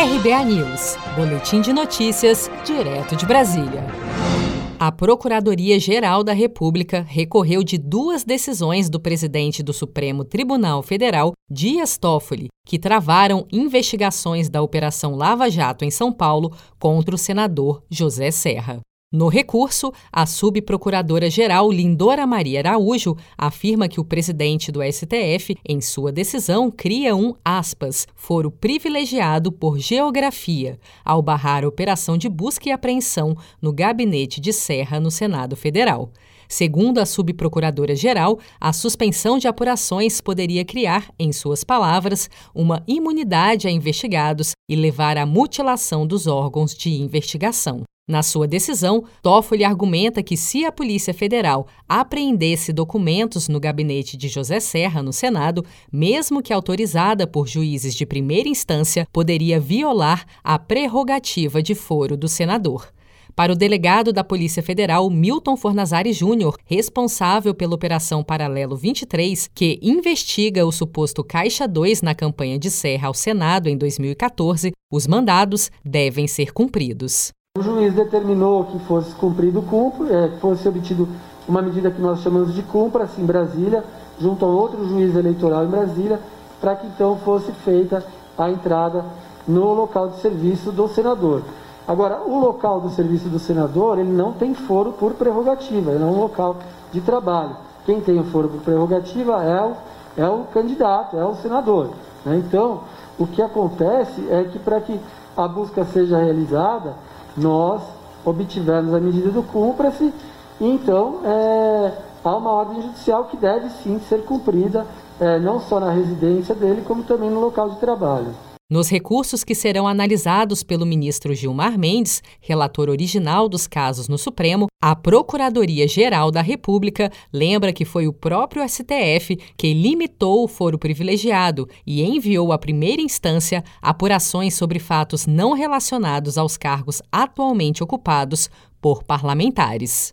RBA News, Boletim de Notícias, direto de Brasília. A Procuradoria-Geral da República recorreu de duas decisões do presidente do Supremo Tribunal Federal, Dias Toffoli, que travaram investigações da Operação Lava Jato em São Paulo contra o senador José Serra. No recurso, a subprocuradora-geral Lindora Maria Araújo afirma que o presidente do STF, em sua decisão, cria um, aspas, foro privilegiado por geografia, ao barrar operação de busca e apreensão no gabinete de Serra no Senado Federal. Segundo a subprocuradora-geral, a suspensão de apurações poderia criar, em suas palavras, uma imunidade a investigados e levar à mutilação dos órgãos de investigação. Na sua decisão, Toffoli argumenta que se a Polícia Federal apreendesse documentos no gabinete de José Serra no Senado, mesmo que autorizada por juízes de primeira instância, poderia violar a prerrogativa de foro do senador. Para o delegado da Polícia Federal, Milton Fornazari Júnior, responsável pela Operação Paralelo 23, que investiga o suposto Caixa 2 na campanha de Serra ao Senado em 2014, os mandados devem ser cumpridos. O juiz determinou que fosse cumprido o é, fosse obtido uma medida que nós chamamos de cumpra-se em Brasília, junto a outro juiz eleitoral em Brasília, para que então fosse feita a entrada no local de serviço do senador. Agora, o local do serviço do senador, ele não tem foro por prerrogativa, ele é um local de trabalho. Quem tem o foro por prerrogativa é o, é o candidato, é o senador. Né? Então, o que acontece é que para que a busca seja realizada, nós obtivemos a medida do cumpra-se, então é, há uma ordem judicial que deve sim ser cumprida, é, não só na residência dele, como também no local de trabalho. Nos recursos que serão analisados pelo ministro Gilmar Mendes, relator original dos casos no Supremo, a Procuradoria-Geral da República lembra que foi o próprio STF que limitou o foro privilegiado e enviou à primeira instância apurações sobre fatos não relacionados aos cargos atualmente ocupados por parlamentares.